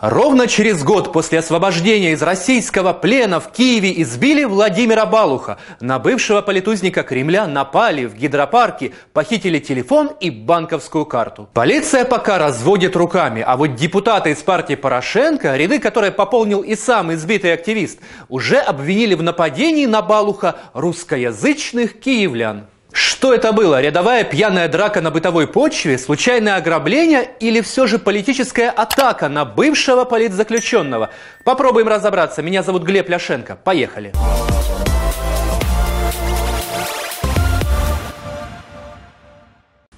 Ровно через год после освобождения из российского плена в Киеве избили Владимира Балуха. На бывшего политузника Кремля напали в гидропарке, похитили телефон и банковскую карту. Полиция пока разводит руками, а вот депутаты из партии Порошенко, ряды которой пополнил и сам избитый активист, уже обвинили в нападении на Балуха русскоязычных киевлян. Что это было? Рядовая пьяная драка на бытовой почве, случайное ограбление или все же политическая атака на бывшего политзаключенного? Попробуем разобраться. Меня зовут Глеб Ляшенко. Поехали. Поехали.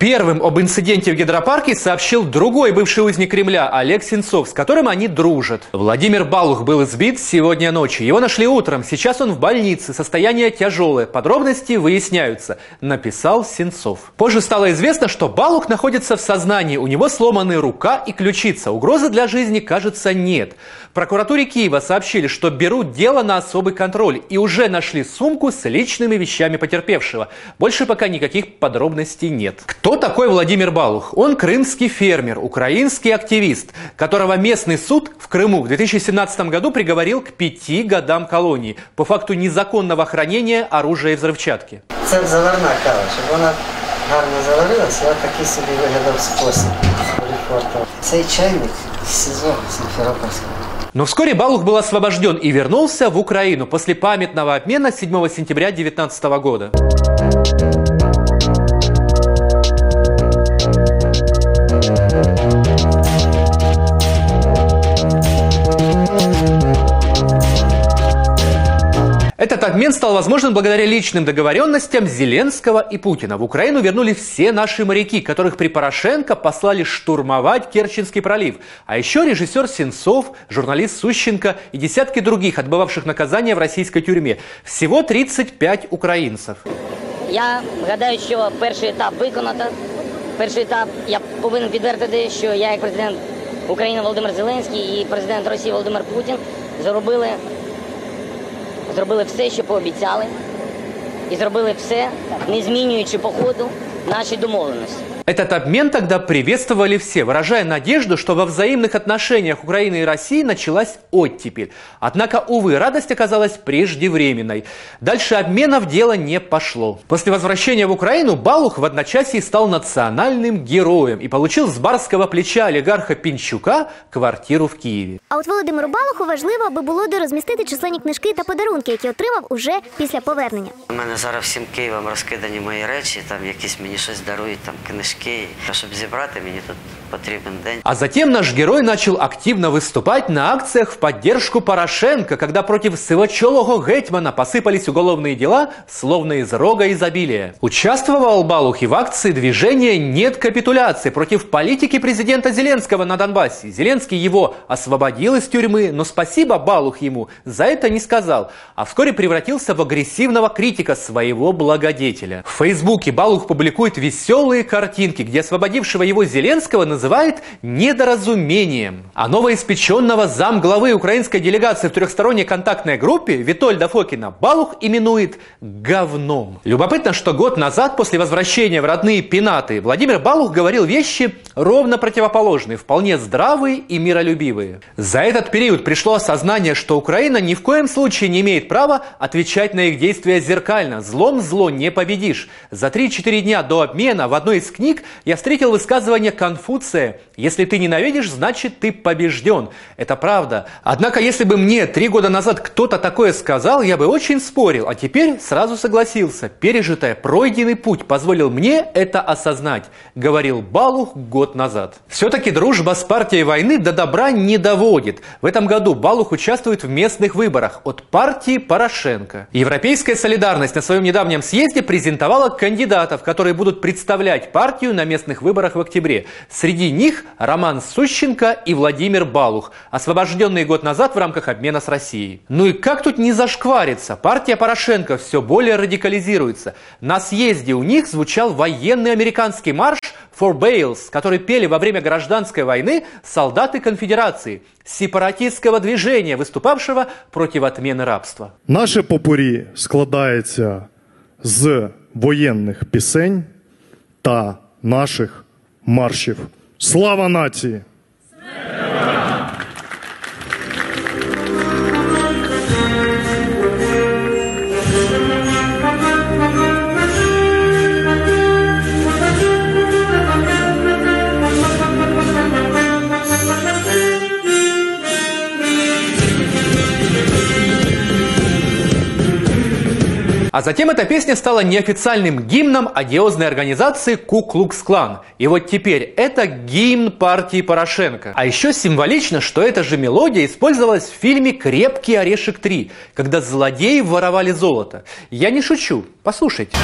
Первым об инциденте в гидропарке сообщил другой бывший узник Кремля Олег Сенцов, с которым они дружат. Владимир Балух был избит сегодня ночью. Его нашли утром. Сейчас он в больнице. Состояние тяжелое. Подробности выясняются. Написал Сенцов. Позже стало известно, что Балух находится в сознании. У него сломаны рука и ключица. Угрозы для жизни, кажется, нет. В прокуратуре Киева сообщили, что берут дело на особый контроль и уже нашли сумку с личными вещами потерпевшего. Больше пока никаких подробностей нет. Кто кто такой Владимир Балух? Он крымский фермер, украинский активист, которого местный суд в Крыму в 2017 году приговорил к пяти годам колонии по факту незаконного хранения оружия и взрывчатки. Це заварна кава, щоб вона гарно заварилась, я такий собі вигадав спосіб. Цей чайник з Симферопольського. Но вскоре Балух был освобожден и вернулся в Украину после памятного обмена 7 сентября 2019 года. Этот обмен стал возможен благодаря личным договоренностям Зеленского и Путина. В Украину вернули все наши моряки, которых при Порошенко послали штурмовать Керченский пролив. А еще режиссер Сенцов, журналист Сущенко и десятки других, отбывавших наказание в российской тюрьме. Всего 35 украинцев. Я гадаю, що перший етап виконано. Перший етап я повинен підтвердити, що я як президент України Володимир Зеленський і президент Росії Володимир Путін зробили зробили все, що пообіцяли, і зробили все, не змінюючи по ходу наші домовленості. Этот обмен тогда приветствовали все, выражая надежду, что во взаимных отношениях Украины и России началась оттепель. Однако, увы, радость оказалась преждевременной. Дальше обменов дело не пошло. После возвращения в Украину Балух в одночасье стал национальным героем и получил с барского плеча олигарха Пінчука квартиру в Києві. А от Володимиру Балуху важливо, аби було де розмістити численні книжки та подарунки, які отримав уже після повернення. У мене зараз всім Києвом розкидані мої речі, там якісь мені щось дарують, там книжки важкий. Щоб зібрати, мені тут потрібен день. А затем наш герой начал активно выступать на акциях в поддержку Порошенко, когда против сивочолого гетьмана посыпались уголовные дела, словно из рога изобилия. Участвовал Балух и в акции движения «Нет капитуляции» против политики президента Зеленского на Донбассе. Зеленский его освободил из тюрьмы, но спасибо Балух ему за это не сказал, а вскоре превратился в агрессивного критика своего благодетеля. В Фейсбуке Балух публикует веселые картины картинки, где освободившего его Зеленского называет недоразумением. А новоиспеченного замглавы украинской делегации в трехсторонней контактной группе Витольда Фокина Балух именует говном. Любопытно, что год назад, после возвращения в родные пенаты, Владимир Балух говорил вещи ровно противоположные, вполне здравые и миролюбивые. За этот период пришло осознание, что Украина ни в коем случае не имеет права отвечать на их действия зеркально. Злом зло не победишь. За 3-4 дня до обмена в одной из книг я встретил высказывание Конфуция «Если ты ненавидишь, значит ты побежден». Это правда. Однако, если бы мне три года назад кто-то такое сказал, я бы очень спорил, а теперь сразу согласился. Пережитое, пройденный путь позволил мне это осознать, говорил Балух год назад. Все-таки дружба с партией войны до добра не доводит. В этом году Балух участвует в местных выборах от партии Порошенко. Европейская солидарность на своем недавнем съезде презентовала кандидатов, которые будут представлять партию партию на местных выборах в октябре. Среди них Роман Сущенко и Владимир Балух, освобожденные год назад в рамках обмена с Россией. Ну и как тут не зашквариться? Партия Порошенко все более радикализируется. На съезде у них звучал военный американский марш For Bales, который пели во время гражданской войны солдаты конфедерации, сепаратистского движения, выступавшего против отмены рабства. Наше попурі складається з воєнних пісень та наших маршів. Слава нації! А затем эта песня стала неофициальным гимном одиозной организации Ку-Клукс-Клан. И вот теперь это гимн партии Порошенко. А еще символично, что эта же мелодия использовалась в фильме «Крепкий орешек 3», когда злодеи воровали золото. Я не шучу, послушайте.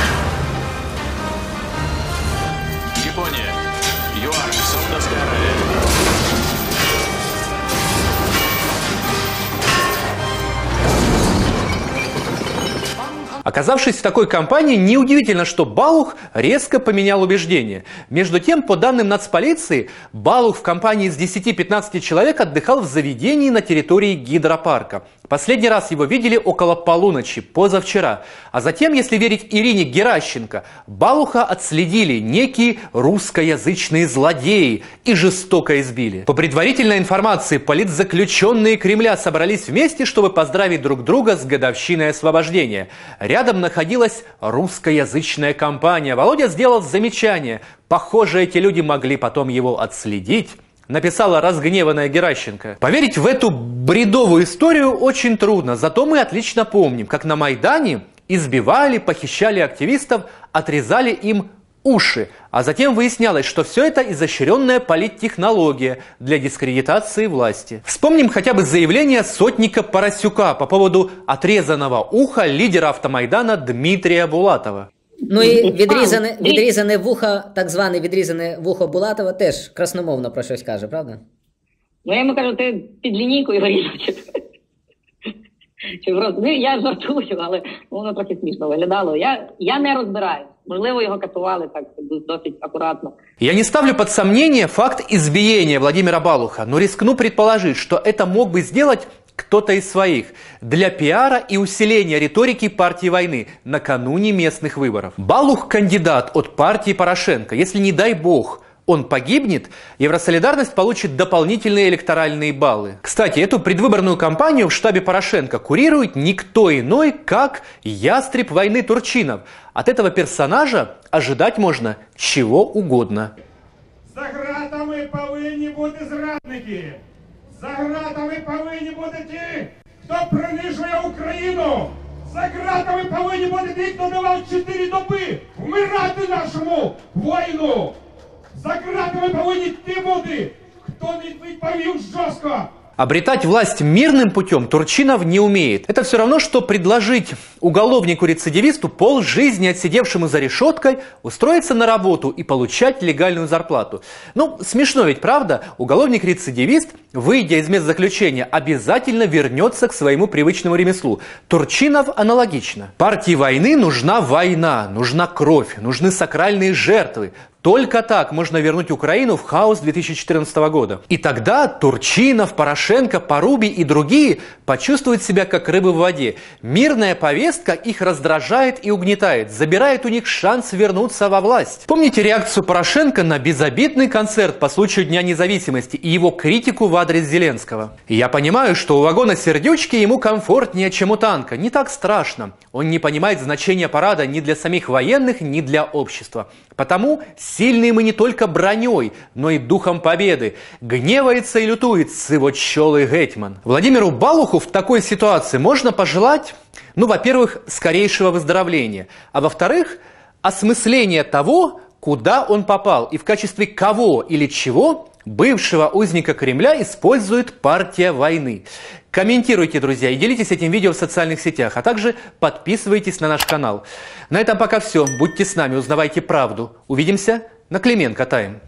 Оказавшись в такой компании, неудивительно, что Балух резко поменял убеждения. Между тем, по данным нацполиции, Балух в компании из 10-15 человек отдыхал в заведении на территории гидропарка. Последний раз его видели около полуночи, позавчера. А затем, если верить Ирине Геращенко, Балуха отследили некие русскоязычные злодеи и жестоко избили. По предварительной информации, политзаключенные Кремля собрались вместе, чтобы поздравить друг друга с годовщиной освобождения. Рядом находилась русскоязычная компания. Володя сделал замечание. Похоже, эти люди могли потом его отследить написала разгневанная Геращенко. Поверить в эту бредовую историю очень трудно, зато мы отлично помним, как на Майдане избивали, похищали активистов, отрезали им уши, а затем выяснялось, что все это изощренная политтехнология для дискредитации власти. Вспомним хотя бы заявление сотника Поросюка по поводу отрезанного уха лидера автомайдана Дмитрия Булатова. Ну і відрізане, відрізане вухо, так зване відрізане вухо Булатова теж красномовно про щось каже, правда? Ну я йому кажу, ти під лінійкою горів. Чи, чи просто, ну, я жартую, але воно трохи смішно виглядало. Я, я не розбираюсь. Можливо, його катували так досить акуратно. Я не ставлю под сомнение факт избиения Владимира Балуха, но рискну предположить, что это мог бы сделать кто-то из своих для пиара и усиления риторики партии войны накануне местных выборов. Балух кандидат от партии Порошенко. Если не дай бог он погибнет, Евросолидарность получит дополнительные электоральные баллы. Кстати, эту предвыборную кампанию в штабе Порошенко курирует никто иной, как ястреб войны Турчинов. От этого персонажа ожидать можно чего угодно. За гратами повинні бути зрадники. За гратами повинні бути ті, хто принижує Україну. За гратами повинні бути ті, хто давав чотири доби вмирати нашому воїну. За гратами повинні ті бути, хто не відповів жорстко. Обретать власть мирным путем Турчинов не умеет. Это все равно, что предложить уголовнику-рецидивисту полжизни отсидевшему за решеткой устроиться на работу и получать легальную зарплату. Ну, смешно ведь, правда? Уголовник-рецидивист, выйдя из мест заключения, обязательно вернется к своему привычному ремеслу. Турчинов аналогично. Партии войны нужна война, нужна кровь, нужны сакральные жертвы. только так можно вернуть Украину в хаос 2014 года. И тогда Турчинов, Порошенко, Поруби и другие почувствуют себя как рыбы в воде. Мирная повестка их раздражает и угнетает, забирает у них шанс вернуться во власть. Помните реакцию Порошенко на безобидный концерт по случаю Дня независимости и его критику в адрес Зеленского? Я понимаю, что у вагона сердючки ему комфортнее, чем у танка. Не так страшно. Он не понимает значения парада ни для самих военных, ни для общества. Потому сильные мы не только броней, но и духом победы. Гневается и лютует сывочелый гетьман. Владимиру Балуху в такой ситуации можно пожелать, ну, во-первых, скорейшего выздоровления, а во-вторых, осмысления того, куда он попал и в качестве кого или чего бывшего узника Кремля использует партия войны. Комментируйте, друзья, и делитесь этим видео в социальных сетях, а также подписывайтесь на наш канал. На этом пока все. Будьте с нами, узнавайте правду. Увидимся на Клименко Тайм.